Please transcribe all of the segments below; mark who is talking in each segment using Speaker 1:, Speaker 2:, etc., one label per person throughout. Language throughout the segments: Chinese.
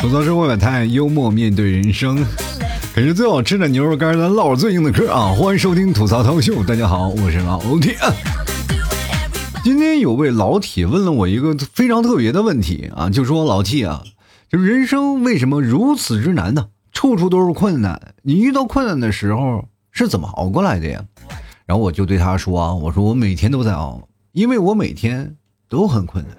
Speaker 1: 吐槽生活百态，幽默面对人生。啃着最好吃的牛肉干，咱唠最硬的嗑啊！欢迎收听吐槽涛秀，大家好，我是老铁。今天有位老铁问了我一个非常特别的问题啊，就说老 T 啊，就是人生为什么如此之难呢？处处都是困难，你遇到困难的时候是怎么熬过来的呀？然后我就对他说啊，我说我每天都在熬，因为我每天都很困难。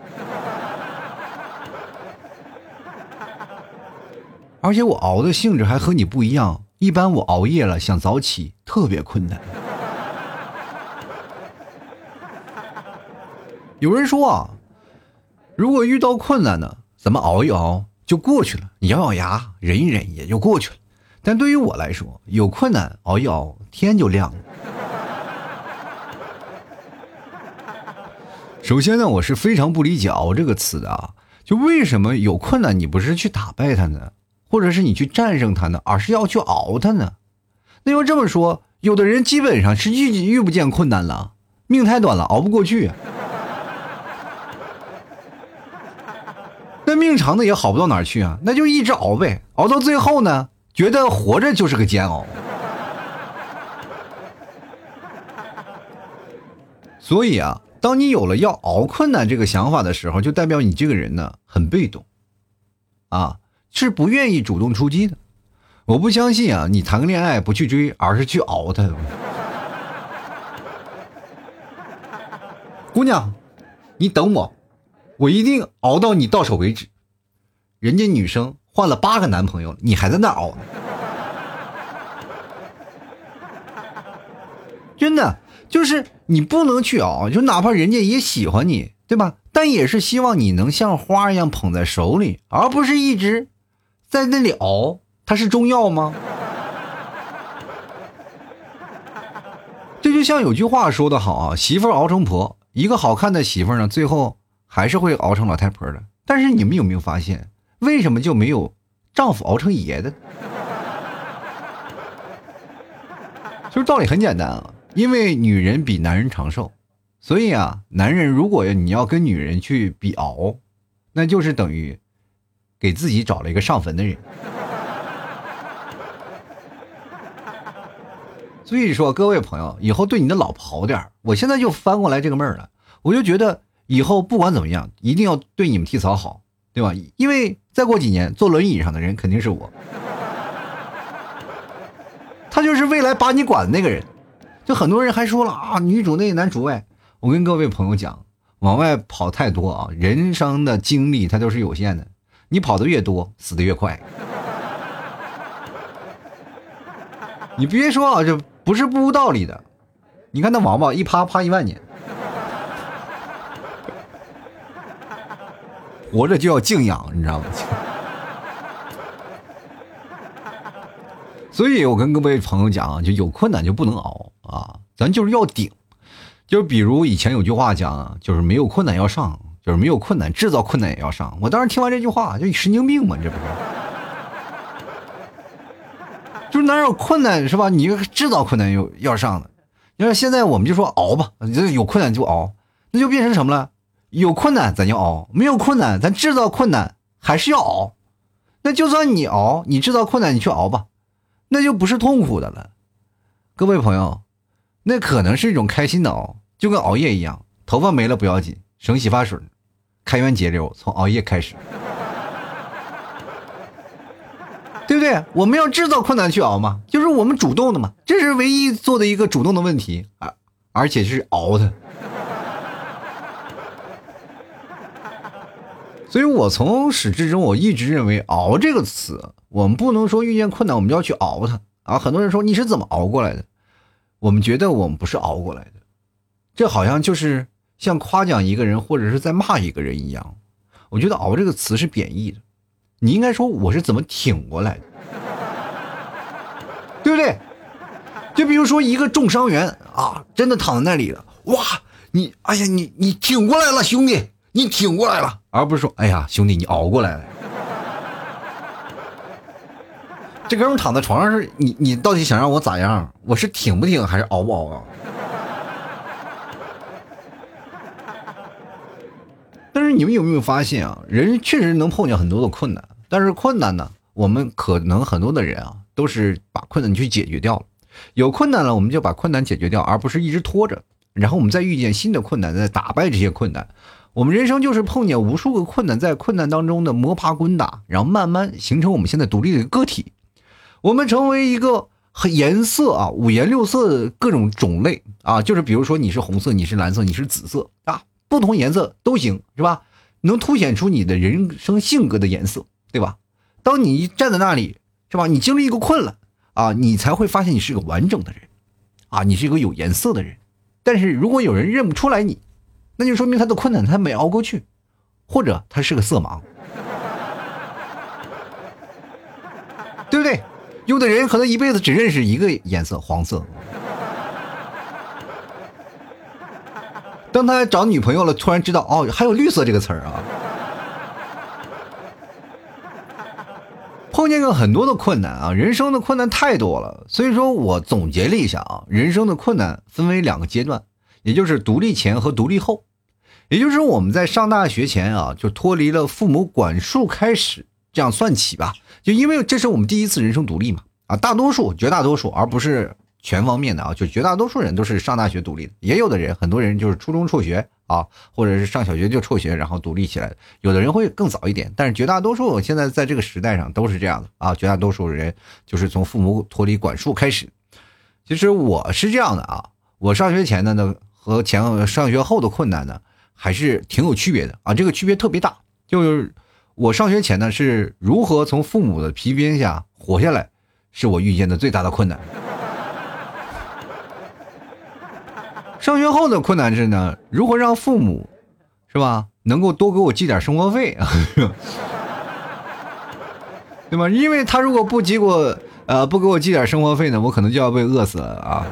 Speaker 1: 而且我熬的性质还和你不一样，一般我熬夜了想早起特别困难。有人说啊，如果遇到困难呢，咱们熬一熬就过去了，你咬咬牙忍一忍也就过去了。但对于我来说，有困难熬一熬天就亮了。首先呢，我是非常不理解“熬”这个词的啊，就为什么有困难你不是去打败它呢？或者是你去战胜它呢，而是要去熬它呢？那要这么说，有的人基本上是遇遇不见困难了，命太短了，熬不过去。那命长的也好不到哪去啊，那就一直熬呗，熬到最后呢，觉得活着就是个煎熬。所以啊，当你有了要熬困难这个想法的时候，就代表你这个人呢很被动，啊。是不愿意主动出击的，我不相信啊！你谈个恋爱不去追，而是去熬他。姑娘，你等我，我一定熬到你到手为止。人家女生换了八个男朋友，你还在那熬呢？真的，就是你不能去熬，就哪怕人家也喜欢你，对吧？但也是希望你能像花一样捧在手里，而不是一直。在那里熬，它是中药吗？这就像有句话说的好啊，媳妇熬成婆，一个好看的媳妇呢，最后还是会熬成老太婆的。但是你们有没有发现，为什么就没有丈夫熬成爷的？其实道理很简单啊，因为女人比男人长寿，所以啊，男人如果你要跟女人去比熬，那就是等于。给自己找了一个上坟的人，所以说各位朋友，以后对你的老婆好点我现在就翻过来这个闷儿了，我就觉得以后不管怎么样，一定要对你们替嫂好，对吧？因为再过几年坐轮椅上的人肯定是我，他就是未来把你管的那个人。就很多人还说了啊，女主内男主外。我跟各位朋友讲，往外跑太多啊，人生的精力它都是有限的。你跑的越多，死的越快。你别说啊，这不是不无道理的。你看那王八一趴趴一万年，活着就要静养，你知道吗？所以我跟各位朋友讲啊，就有困难就不能熬啊，咱就是要顶。就比如以前有句话讲，就是没有困难要上。就是没有困难，制造困难也要上。我当时听完这句话，就神经病嘛，这不是？就是哪有困难是吧？你制造困难又要上的。你说现在我们就说熬吧，这有困难就熬，那就变成什么了？有困难咱就熬，没有困难咱制造困难还是要熬。那就算你熬，你制造困难你去熬吧，那就不是痛苦的了。各位朋友，那可能是一种开心的熬，就跟熬夜一样，头发没了不要紧，省洗发水。开源节流，从熬夜开始，对不对？我们要制造困难去熬嘛，就是我们主动的嘛，这是唯一做的一个主动的问题啊，而且是熬的。所以我从始至终，我一直认为“熬”这个词，我们不能说遇见困难我们就要去熬它啊。很多人说你是怎么熬过来的？我们觉得我们不是熬过来的，这好像就是。像夸奖一个人或者是在骂一个人一样，我觉得“熬”这个词是贬义的。你应该说我是怎么挺过来的，对不对？就比如说一个重伤员啊，真的躺在那里了，哇，你哎呀，你你挺过来了，兄弟，你挺过来了，而不是说哎呀，兄弟，你熬过来了。这哥们躺在床上是你你到底想让我咋样？我是挺不挺还是熬不熬啊？你们有没有发现啊？人确实能碰见很多的困难，但是困难呢，我们可能很多的人啊，都是把困难去解决掉了。有困难了，我们就把困难解决掉，而不是一直拖着。然后我们再遇见新的困难，再打败这些困难。我们人生就是碰见无数个困难，在困难当中的摸爬滚打，然后慢慢形成我们现在独立的个体。我们成为一个很颜色啊，五颜六色的各种种类啊，就是比如说你是红色，你是蓝色，你是紫色啊，不同颜色都行，是吧？能凸显出你的人生性格的颜色，对吧？当你站在那里，是吧？你经历一个困了啊，你才会发现你是个完整的人，啊，你是一个有颜色的人。但是如果有人认不出来你，那就说明他的困难他没熬过去，或者他是个色盲，对不对？有的人可能一辈子只认识一个颜色，黄色。当他找女朋友了，突然知道哦，还有绿色这个词儿啊。碰见过很多的困难啊，人生的困难太多了，所以说我总结了一下啊，人生的困难分为两个阶段，也就是独立前和独立后，也就是我们在上大学前啊，就脱离了父母管束开始，这样算起吧，就因为这是我们第一次人生独立嘛，啊，大多数绝大多数，而不是。全方面的啊，就绝大多数人都是上大学独立的，也有的人，很多人就是初中辍学啊，或者是上小学就辍学，然后独立起来。有的人会更早一点，但是绝大多数现在在这个时代上都是这样的啊，绝大多数人就是从父母脱离管束开始。其实我是这样的啊，我上学前的呢和前上学后的困难呢还是挺有区别的啊，这个区别特别大。就是我上学前呢是如何从父母的皮鞭下活下来，是我遇见的最大的困难。上学后的困难是呢，如何让父母，是吧，能够多给我寄点生活费啊，对吗？因为他如果不寄我，呃，不给我寄点生活费呢，我可能就要被饿死了啊。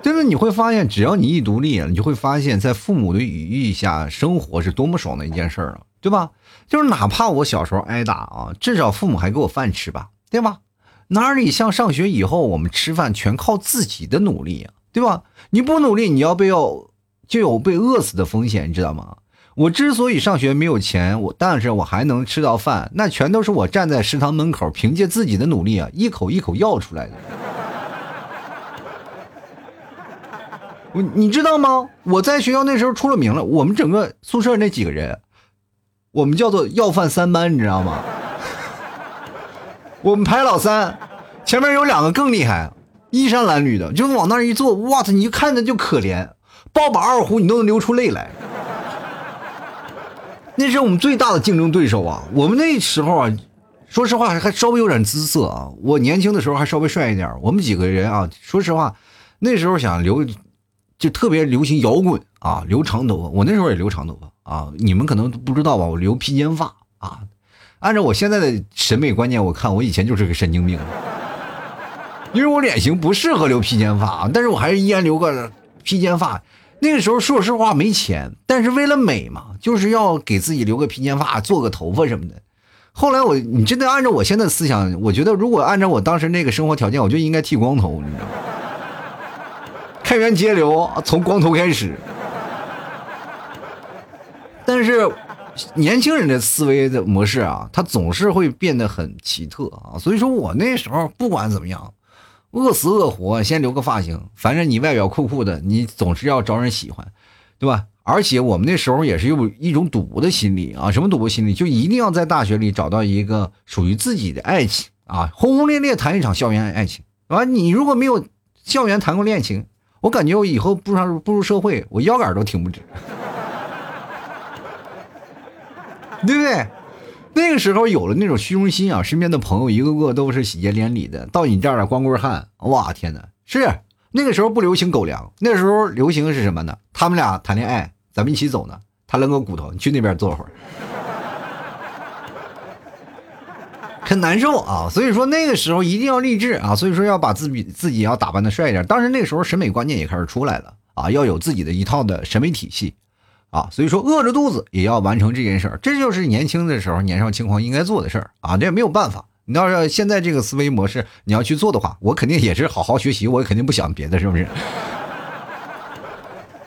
Speaker 1: 真的，你会发现，只要你一独立，你就会发现，在父母的羽翼下生活是多么爽的一件事儿啊，对吧？就是哪怕我小时候挨打啊，至少父母还给我饭吃吧，对吧？哪里像上学以后，我们吃饭全靠自己的努力呀，对吧？你不努力，你要被要就有被饿死的风险，你知道吗？我之所以上学没有钱，我但是我还能吃到饭，那全都是我站在食堂门口，凭借自己的努力啊，一口一口要出来的。我你知道吗？我在学校那时候出了名了，我们整个宿舍那几个人，我们叫做要饭三班，你知道吗？我们排老三，前面有两个更厉害，衣衫褴褛的，就往那儿一坐，哇塞，你一看着就可怜，抱把二胡你都能流出泪来。那是我们最大的竞争对手啊！我们那时候啊，说实话还稍微有点姿色啊。我年轻的时候还稍微帅一点。我们几个人啊，说实话，那时候想留，就特别流行摇滚啊，留长头发。我那时候也留长头发啊，你们可能不知道吧？我留披肩发啊。按照我现在的审美观念，我看我以前就是个神经病，因为我脸型不适合留披肩发，但是我还是依然留个披肩发。那个时候说实话没钱，但是为了美嘛，就是要给自己留个披肩发，做个头发什么的。后来我，你真的按照我现在思想，我觉得如果按照我当时那个生活条件，我就应该剃光头，你知道吗？开源节流，从光头开始。但是。年轻人的思维的模式啊，他总是会变得很奇特啊。所以说我那时候不管怎么样，饿死饿活，先留个发型，反正你外表酷酷的，你总是要招人喜欢，对吧？而且我们那时候也是有一种赌博的心理啊，什么赌博心理？就一定要在大学里找到一个属于自己的爱情啊，轰轰烈烈谈一场校园爱情啊。你如果没有校园谈过恋情，我感觉我以后步上步入社会，我腰杆都挺不直。对不对？那个时候有了那种虚荣心啊，身边的朋友一个个都是喜结连理的，到你这儿了光棍汉，哇天哪！是那个时候不流行狗粮，那时候流行是什么呢？他们俩谈恋爱，咱们一起走呢。他扔个骨头，你去那边坐会儿，很难受啊。所以说那个时候一定要励志啊，所以说要把自己自己要打扮的帅一点。当时那个时候审美观念也开始出来了啊，要有自己的一套的审美体系。啊，所以说饿着肚子也要完成这件事儿，这就是年轻的时候年少轻狂应该做的事儿啊！这也没有办法，你要是现在这个思维模式你要去做的话，我肯定也是好好学习，我也肯定不想别的，是不是？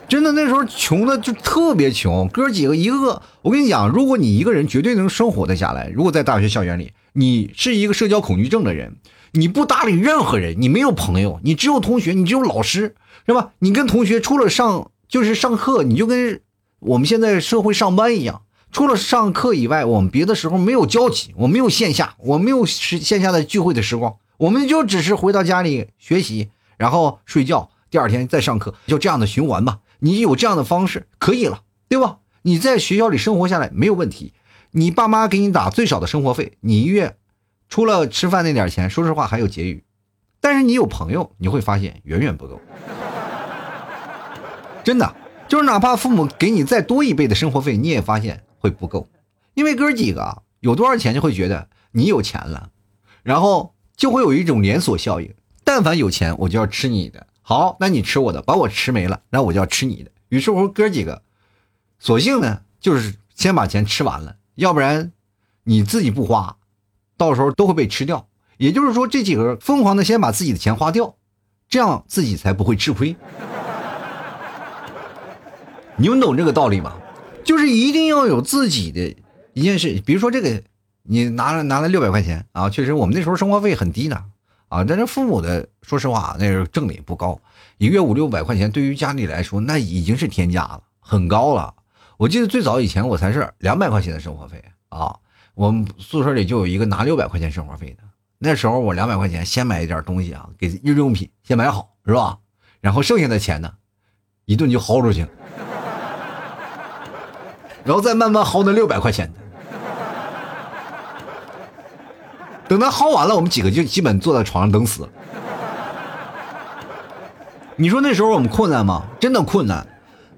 Speaker 1: 真的那时候穷的就特别穷，哥几个一个个，我跟你讲，如果你一个人绝对能生活的下来，如果在大学校园里，你是一个社交恐惧症的人，你不搭理任何人，你没有朋友，你只有同学，你只有老师，是吧？你跟同学除了上就是上课，你就跟我们现在社会上班一样，除了上课以外，我们别的时候没有交集，我没有线下，我没有时线下的聚会的时光，我们就只是回到家里学习，然后睡觉，第二天再上课，就这样的循环吧。你有这样的方式可以了，对吧？你在学校里生活下来没有问题，你爸妈给你打最少的生活费，你一月除了吃饭那点钱，说实话还有结余。但是你有朋友，你会发现远远不够，真的就是哪怕父母给你再多一倍的生活费，你也发现会不够，因为哥几个有多少钱就会觉得你有钱了，然后就会有一种连锁效应，但凡有钱我就要吃你的。好，那你吃我的，把我吃没了，那我就要吃你的。于是乎，哥几个，索性呢，就是先把钱吃完了，要不然你自己不花，到时候都会被吃掉。也就是说，这几个人疯狂的先把自己的钱花掉，这样自己才不会吃亏。你们懂这个道理吗？就是一定要有自己的一件事，比如说这个，你拿了拿了六百块钱啊，确实我们那时候生活费很低的。啊，但是父母的，说实话，那时候挣的也不高，一个月五六百块钱，对于家里来说，那已经是天价了，很高了。我记得最早以前，我才是两百块钱的生活费啊，我们宿舍里就有一个拿六百块钱生活费的。那时候我两百块钱先买一点东西啊，给日用品先买好，是吧？然后剩下的钱呢，一顿就薅出去了，然后再慢慢薅那六百块钱的。等他薅完了，我们几个就基本坐在床上等死了。你说那时候我们困难吗？真的困难。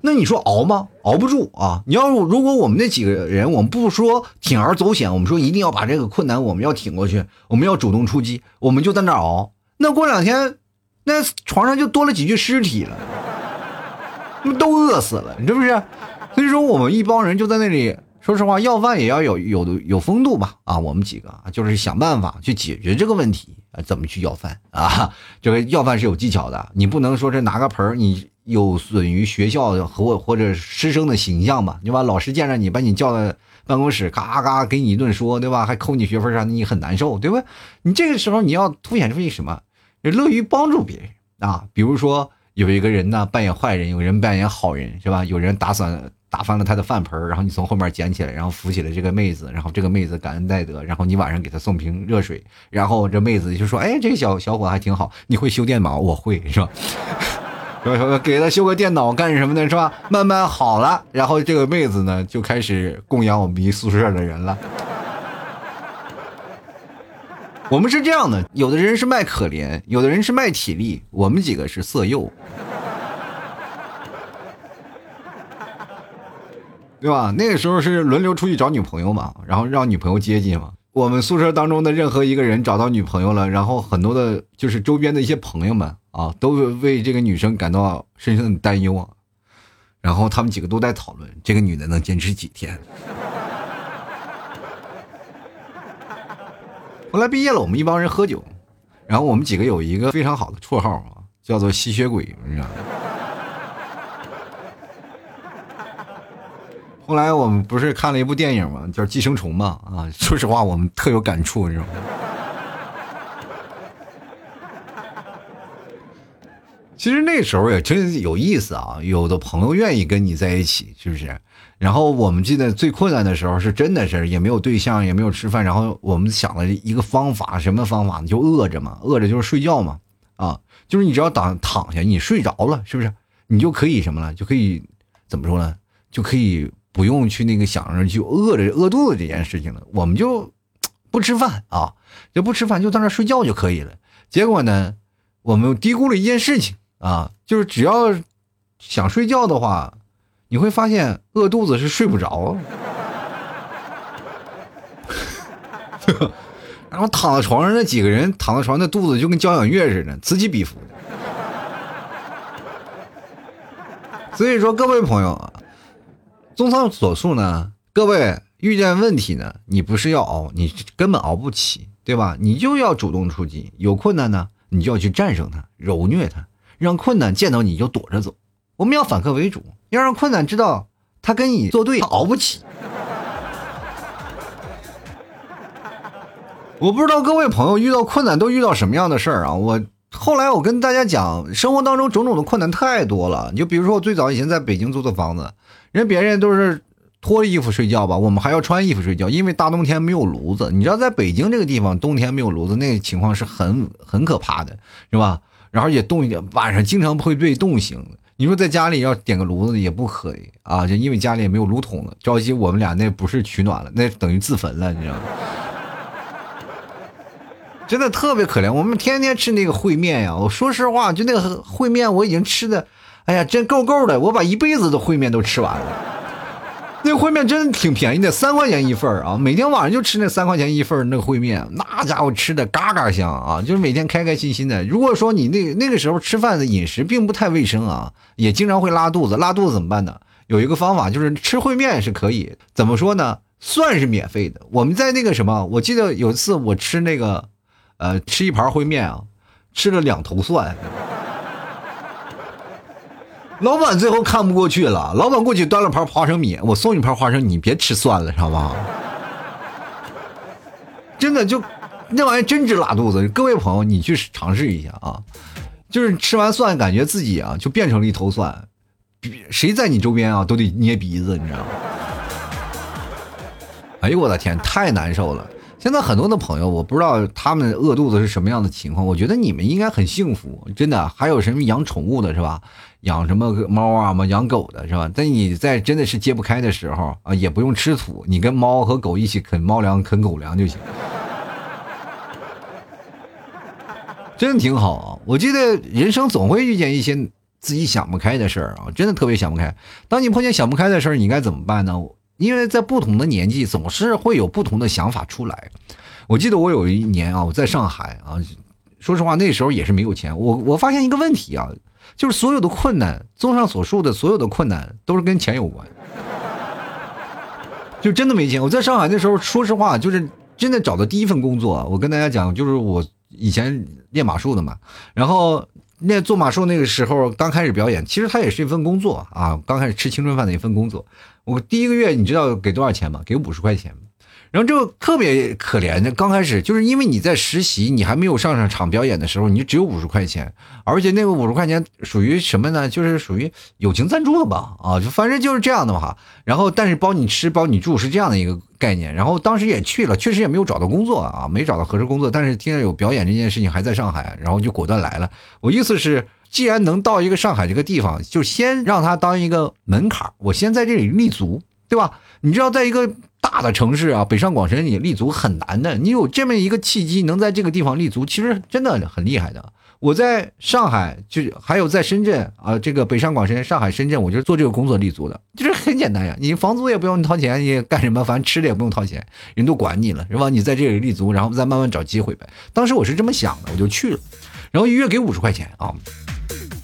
Speaker 1: 那你说熬吗？熬不住啊！你要如果我们那几个人，我们不说铤而走险，我们说一定要把这个困难我们要挺过去，我们要主动出击，我们就在那熬。那过两天，那床上就多了几具尸体了，都饿死了，是不是？所以说我们一帮人就在那里。说实话，要饭也要有有有风度吧？啊，我们几个就是想办法去解决这个问题啊，怎么去要饭啊？这个要饭是有技巧的，你不能说是拿个盆儿，你有损于学校和或者师生的形象吧？对吧？老师见着你，把你叫到办公室，嘎嘎给你一顿说，对吧？还扣你学分啥的，你很难受，对吧？你这个时候你要凸显出一什么？乐于帮助别人啊，比如说有一个人呢扮演坏人，有人扮演好人，是吧？有人打伞。打翻了他的饭盆然后你从后面捡起来，然后扶起了这个妹子，然后这个妹子感恩戴德，然后你晚上给她送瓶热水，然后这妹子就说：“哎，这个小小伙还挺好，你会修电脑？我会，是吧？给他修个电脑干什么呢，是吧？慢慢好了，然后这个妹子呢就开始供养我们一宿舍的人了。我们是这样的，有的人是卖可怜，有的人是卖体力，我们几个是色诱。”对吧？那个时候是轮流出去找女朋友嘛，然后让女朋友接济嘛。我们宿舍当中的任何一个人找到女朋友了，然后很多的，就是周边的一些朋友们啊，都为这个女生感到深深的担忧啊。然后他们几个都在讨论这个女的能坚持几天。后来毕业了，我们一帮人喝酒，然后我们几个有一个非常好的绰号啊，叫做吸血鬼，你知道吗？后来我们不是看了一部电影吗？叫《寄生虫》嘛。啊，说实话，我们特有感触，你知道吗？其实那时候也真有意思啊，有的朋友愿意跟你在一起，是不是？然后我们记得最困难的时候，是真的是也没有对象，也没有吃饭，然后我们想了一个方法，什么方法呢？就饿着嘛，饿着就是睡觉嘛。啊，就是你只要躺躺下，你睡着了，是不是？你就可以什么了？就可以怎么说呢？就可以。不用去那个想着去饿着饿肚子这件事情了，我们就 不吃饭啊，就不吃饭，就在那睡觉就可以了。结果呢，我们低估了一件事情啊，就是只要想睡觉的话，你会发现饿肚子是睡不着。然后躺在床上那几个人躺在床上，那肚子就跟交响乐似的，此起彼伏。所以说，各位朋友啊。综上所述呢，各位遇见问题呢，你不是要熬，你根本熬不起，对吧？你就要主动出击，有困难呢，你就要去战胜它，揉虐它，让困难见到你就躲着走。我们要反客为主，要让困难知道他跟你作对，熬不起。我不知道各位朋友遇到困难都遇到什么样的事儿啊？我后来我跟大家讲，生活当中种种的困难太多了。你就比如说我最早以前在北京租的房子，人别人都是脱衣服睡觉吧，我们还要穿衣服睡觉，因为大冬天没有炉子。你知道在北京这个地方，冬天没有炉子，那个情况是很很可怕的，是吧？然后也冻一点，晚上经常会被冻醒。你说在家里要点个炉子也不可以啊，就因为家里也没有炉筒了，着急我们俩那不是取暖了，那等于自焚了，你知道吗？真的特别可怜，我们天天吃那个烩面呀。我说实话，就那个烩面，我已经吃的，哎呀，真够够的。我把一辈子的烩面都吃完了。那烩面真的挺便宜的，三块钱一份啊。每天晚上就吃那三块钱一份那个烩面，那家伙吃的嘎嘎香啊，就是每天开开心心的。如果说你那那个时候吃饭的饮食并不太卫生啊，也经常会拉肚子，拉肚子怎么办呢？有一个方法就是吃烩面是可以，怎么说呢？算是免费的。我们在那个什么，我记得有一次我吃那个。呃，吃一盘烩面啊，吃了两头蒜。老板最后看不过去了，老板过去端了盘花生米，我送你盘花生，你别吃蒜了，知道吗？真的就那玩意真直拉肚子。各位朋友，你去尝试一下啊，就是吃完蒜，感觉自己啊就变成了一头蒜，谁在你周边啊都得捏鼻子，你知道吗？哎呦我的天，太难受了。现在很多的朋友，我不知道他们饿肚子是什么样的情况。我觉得你们应该很幸福，真的。还有什么养宠物的，是吧？养什么猫啊嘛，养狗的是吧？但你在真的是揭不开的时候啊，也不用吃土，你跟猫和狗一起啃猫粮、啃狗粮就行，真挺好啊。我记得人生总会遇见一些自己想不开的事儿啊，真的特别想不开。当你碰见想不开的事儿，你应该怎么办呢？因为在不同的年纪，总是会有不同的想法出来。我记得我有一年啊，我在上海啊，说实话那时候也是没有钱。我我发现一个问题啊，就是所有的困难，综上所述的所有的困难都是跟钱有关，就真的没钱。我在上海那时候，说实话，就是真的找的第一份工作。我跟大家讲，就是我以前练马术的嘛，然后。那做马术那个时候刚开始表演，其实它也是一份工作啊，刚开始吃青春饭的一份工作。我第一个月你知道给多少钱吗？给五十块钱。然后就特别可怜的，刚开始就是因为你在实习，你还没有上上场表演的时候，你只有五十块钱，而且那个五十块钱属于什么呢？就是属于友情赞助的吧？啊，就反正就是这样的嘛。然后但是包你吃包你住是这样的一个概念。然后当时也去了，确实也没有找到工作啊，没找到合适工作。但是听到有表演这件事情还在上海，然后就果断来了。我意思是，既然能到一个上海这个地方，就先让他当一个门槛，我先在这里立足，对吧？你知道，在一个。大的城市啊，北上广深你立足很难的。你有这么一个契机，能在这个地方立足，其实真的很厉害的。我在上海，就还有在深圳啊，这个北上广深、上海、深圳，我就是做这个工作立足的，就是很简单呀。你房租也不用你掏钱，你干什么？反正吃的也不用掏钱，人都管你了，是吧？你在这里立足，然后再慢慢找机会呗。当时我是这么想的，我就去了，然后一月给五十块钱啊。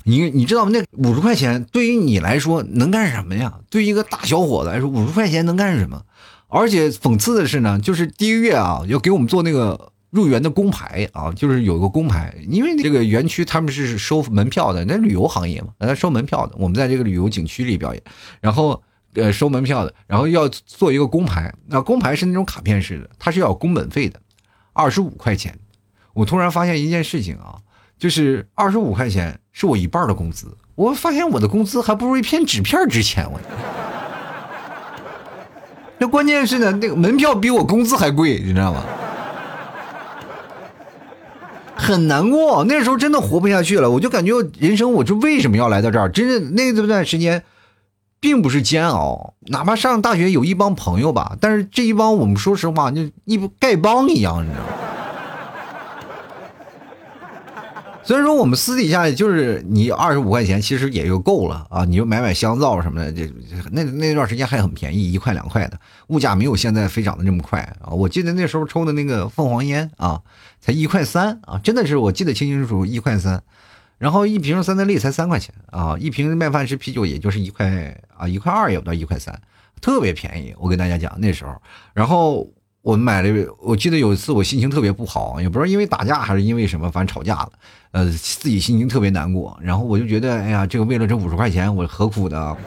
Speaker 1: 你你知道吗？那五十块钱对于你来说能干什么呀？对于一个大小伙子来说，五十块钱能干什么？而且讽刺的是呢，就是第一个月啊，要给我们做那个入园的工牌啊，就是有个工牌，因为这个园区他们是收门票的，那旅游行业嘛，那收门票的。我们在这个旅游景区里表演，然后呃收门票的，然后要做一个工牌，那工牌是那种卡片式的，它是要工本费的，二十五块钱。我突然发现一件事情啊，就是二十五块钱是我一半的工资，我发现我的工资还不如一片纸片值钱，我。那关键是呢，那个门票比我工资还贵，你知道吗？很难过，那时候真的活不下去了。我就感觉人生，我就为什么要来到这儿？真的那段时间，并不是煎熬。哪怕上大学有一帮朋友吧，但是这一帮我们说实话，就一丐帮一样，你知道吗？虽然说我们私底下就是你二十五块钱，其实也就够了啊！你就买买香皂什么的，这那那段时间还很便宜，一块两块的，物价没有现在飞涨的这么快啊！我记得那时候抽的那个凤凰烟啊，才一块三啊，真的是我记得清清楚楚，一块三。然后一瓶三得利才三块钱啊，一瓶麦饭石啤酒也就是一块啊，一块二也不到一块三，特别便宜。我跟大家讲那时候，然后。我们买了，我记得有一次我心情特别不好，也不知道因为打架还是因为什么，反正吵架了，呃，自己心情特别难过。然后我就觉得，哎呀，这个为了这五十块钱，我何苦的？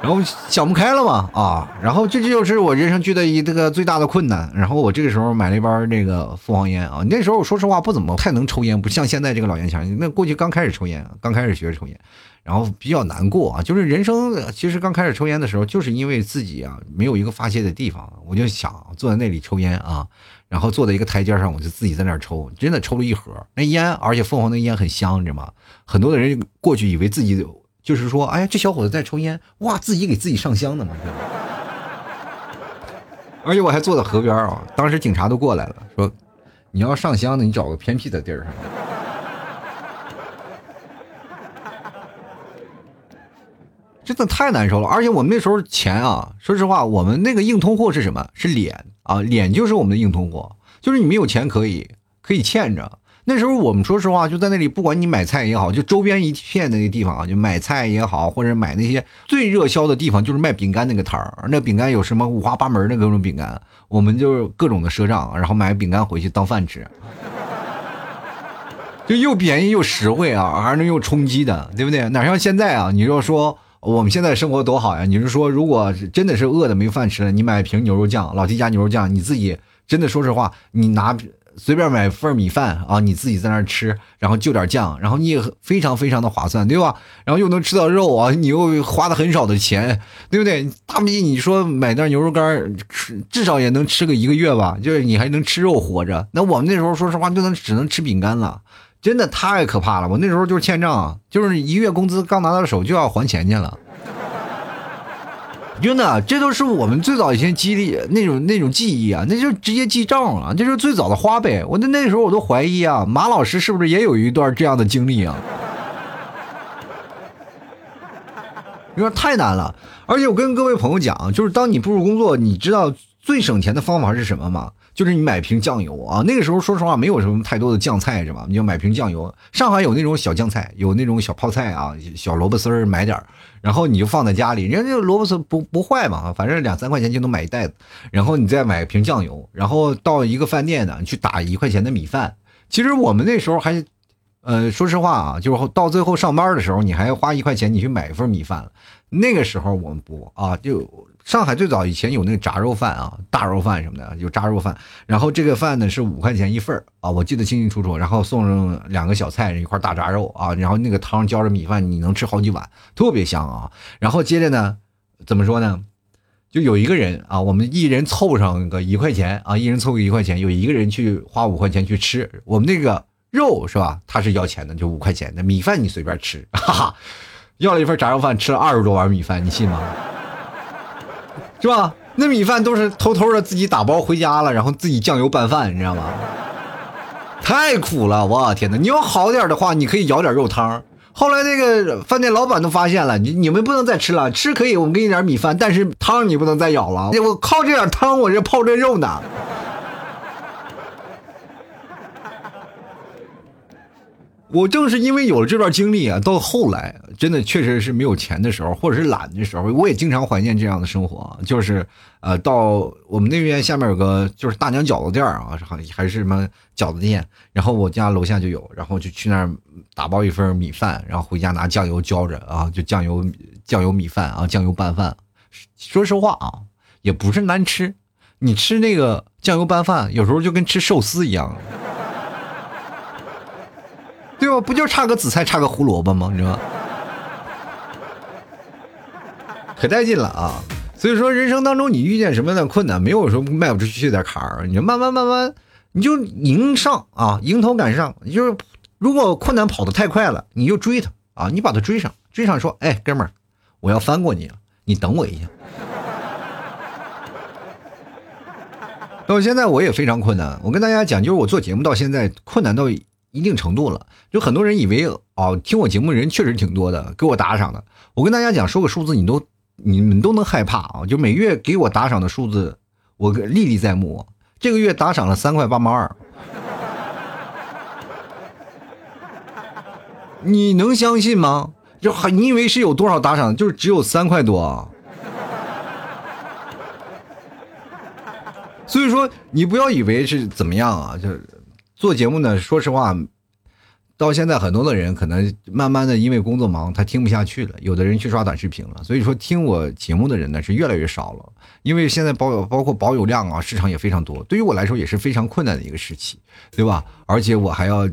Speaker 1: 然后想不开了嘛，啊，然后这就是我人生遇到一这个最大的困难。然后我这个时候买了一包那个凤凰烟啊，那时候我说实话不怎么太能抽烟，不像现在这个老烟枪。那过去刚开始抽烟，刚开始学着抽烟。然后比较难过啊，就是人生其实刚开始抽烟的时候，就是因为自己啊没有一个发泄的地方，我就想坐在那里抽烟啊，然后坐在一个台阶上，我就自己在那抽，真的抽了一盒那烟，而且凤凰的烟很香，你知道吗？很多的人过去以为自己就是说，哎，这小伙子在抽烟，哇，自己给自己上香呢嘛。而且我还坐在河边啊，当时警察都过来了，说你要上香的，你找个偏僻的地儿上。真的太难受了，而且我们那时候钱啊，说实话，我们那个硬通货是什么？是脸啊，脸就是我们的硬通货，就是你没有钱可以可以欠着。那时候我们说实话，就在那里，不管你买菜也好，就周边一片的那个地方啊，就买菜也好，或者买那些最热销的地方，就是卖饼干那个摊儿。那饼干有什么五花八门的各种饼干，我们就各种的赊账，然后买饼干回去当饭吃，就又便宜又实惠啊，还能又充饥的，对不对？哪像现在啊？你要说。我们现在生活多好呀！你是说，如果真的是饿的没饭吃了，你买瓶牛肉酱，老 T 家牛肉酱，你自己真的说实话，你拿随便买份米饭啊，你自己在那吃，然后就点酱，然后你也非常非常的划算，对吧？然后又能吃到肉啊，你又花的很少的钱，对不对？大不济你说买袋牛肉干，吃至少也能吃个一个月吧，就是你还能吃肉活着。那我们那时候说实话，就能只能吃饼干了。真的太可怕了！我那时候就是欠账，就是一月工资刚拿到手就要还钱去了。真的，这都是我们最早以前记忆那种那种记忆啊，那就直接记账啊，这是最早的花呗。我那那时候我都怀疑啊，马老师是不是也有一段这样的经历啊？有点太难了，而且我跟各位朋友讲，就是当你步入工作，你知道最省钱的方法是什么吗？就是你买瓶酱油啊，那个时候说实话没有什么太多的酱菜是吧？你就买瓶酱油，上海有那种小酱菜，有那种小泡菜啊，小萝卜丝儿买点儿，然后你就放在家里，人家这萝卜丝不不坏嘛，反正两三块钱就能买一袋子，然后你再买瓶酱油，然后到一个饭店呢，你去打一块钱的米饭。其实我们那时候还，呃，说实话啊，就是到最后上班的时候，你还要花一块钱你去买一份米饭那个时候我们不啊，就。上海最早以前有那个炸肉饭啊，大肉饭什么的，有炸肉饭。然后这个饭呢是五块钱一份啊，我记得清清楚楚。然后送上两个小菜，一块大炸肉啊，然后那个汤浇着米饭，你能吃好几碗，特别香啊。然后接着呢，怎么说呢？就有一个人啊，我们一人凑上个一块钱啊，一人凑个一块钱，有一个人去花五块钱去吃。我们那个肉是吧？他是要钱的，就五块钱的米饭你随便吃，哈哈。要了一份炸肉饭，吃了二十多碗米饭，你信吗？是吧？那米饭都是偷偷的自己打包回家了，然后自己酱油拌饭，你知道吗？太苦了，我天哪！你要好点的话，你可以舀点肉汤。后来那个饭店老板都发现了，你你们不能再吃了，吃可以，我们给你点米饭，但是汤你不能再舀了。我靠这点汤，我这泡这肉呢。我正是因为有了这段经历啊，到后来真的确实是没有钱的时候，或者是懒的时候，我也经常怀念这样的生活。就是，呃，到我们那边下面有个就是大娘饺子店啊，还还是什么饺子店，然后我家楼下就有，然后就去那儿打包一份米饭，然后回家拿酱油浇着啊，就酱油酱油米饭啊，酱油拌饭。说实话啊，也不是难吃，你吃那个酱油拌饭，有时候就跟吃寿司一样。不就差个紫菜，差个胡萝卜吗？你知道吗？可带劲了啊！所以说，人生当中你遇见什么样的困难，没有说迈不出去的坎儿，你就慢慢慢慢，你就迎上啊，迎头赶上。就是如果困难跑得太快了，你就追他啊，你把他追上，追上说：“哎，哥们儿，我要翻过你了，你等我一下。”到现在我也非常困难。我跟大家讲，就是我做节目到现在困难到。一定程度了，就很多人以为哦，听我节目人确实挺多的，给我打赏的。我跟大家讲，说个数字，你都你们都能害怕啊！就每月给我打赏的数字，我历历在目。这个月打赏了三块八毛二，你能相信吗？就你以为是有多少打赏？就是只有三块多。所以说，你不要以为是怎么样啊，就是做节目呢。说实话，到现在很多的人可能慢慢的因为工作忙，他听不下去了。有的人去刷短视频了，所以说听我节目的人呢是越来越少了。因为现在保有包括保有量啊，市场也非常多，对于我来说也是非常困难的一个时期，对吧？而且我还要，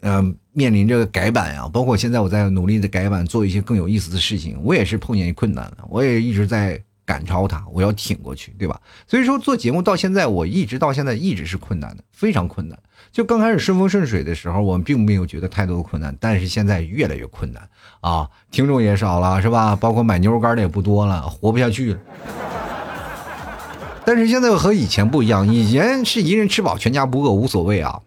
Speaker 1: 嗯，面临着改版呀，包括现在我在努力的改版，做一些更有意思的事情，我也是碰见困难了，我也一直在。赶超他，我要挺过去，对吧？所以说做节目到现在，我一直到现在一直是困难的，非常困难。就刚开始顺风顺水的时候，我们并没有觉得太多的困难，但是现在越来越困难啊！听众也少了，是吧？包括买牛肉干的也不多了，活不下去了。但是现在和以前不一样，以前是一人吃饱全家不饿，无所谓啊，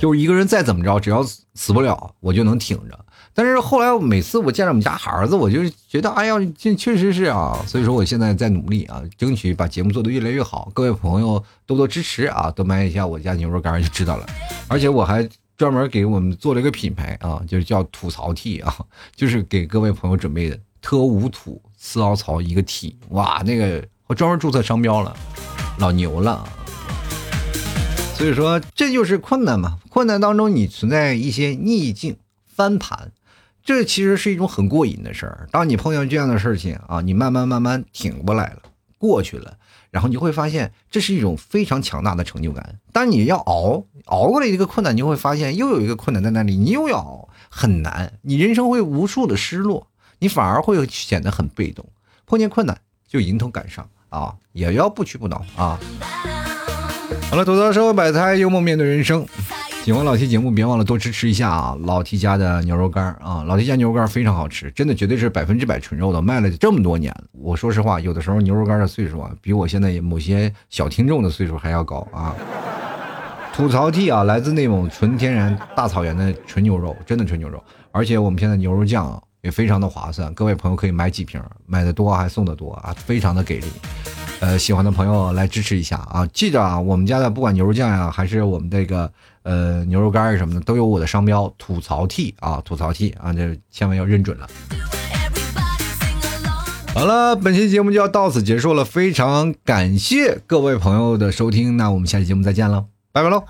Speaker 1: 就是一个人再怎么着，只要死不了，我就能挺着。但是后来，每次我见着我们家孩子，我就觉得，哎呀，这确实是啊。所以说，我现在在努力啊，争取把节目做得越来越好。各位朋友多多支持啊，多买一下我家牛肉干就知道了。而且我还专门给我们做了一个品牌啊，就是叫吐槽 T 啊，就是给各位朋友准备的特无土四凹槽一个 T，哇，那个我专门注册商标了，老牛了。所以说，这就是困难嘛，困难当中你存在一些逆境翻盘。这其实是一种很过瘾的事儿。当你碰见这样的事情啊，你慢慢慢慢挺过来了，过去了，然后你会发现这是一种非常强大的成就感。当你要熬熬过了一个困难，你会发现又有一个困难在那里，你又要熬，很难。你人生会无数的失落，你反而会显得很被动。碰见困难就迎头赶上啊，也要不屈不挠啊。好了，吐槽社会百态，幽默面对人生。喜欢老 T 节目，别忘了多支持一下啊！老 T 家的牛肉干啊，老 T 家牛肉干非常好吃，真的绝对是百分之百纯肉的，卖了这么多年。我说实话，有的时候牛肉干的岁数啊，比我现在某些小听众的岁数还要高啊。吐槽 T 啊，来自内蒙纯天然大草原的纯牛肉，真的纯牛肉，而且我们现在牛肉酱也非常的划算，各位朋友可以买几瓶，买的多还送的多啊，非常的给力。呃，喜欢的朋友来支持一下啊！记着啊，我们家的不管牛肉酱呀，还是我们这个呃牛肉干什么的，都有我的商标“吐槽 T” 啊，吐槽 T 啊，这千万要认准了。好了，本期节目就要到此结束了，非常感谢各位朋友的收听，那我们下期节目再见了，拜拜喽。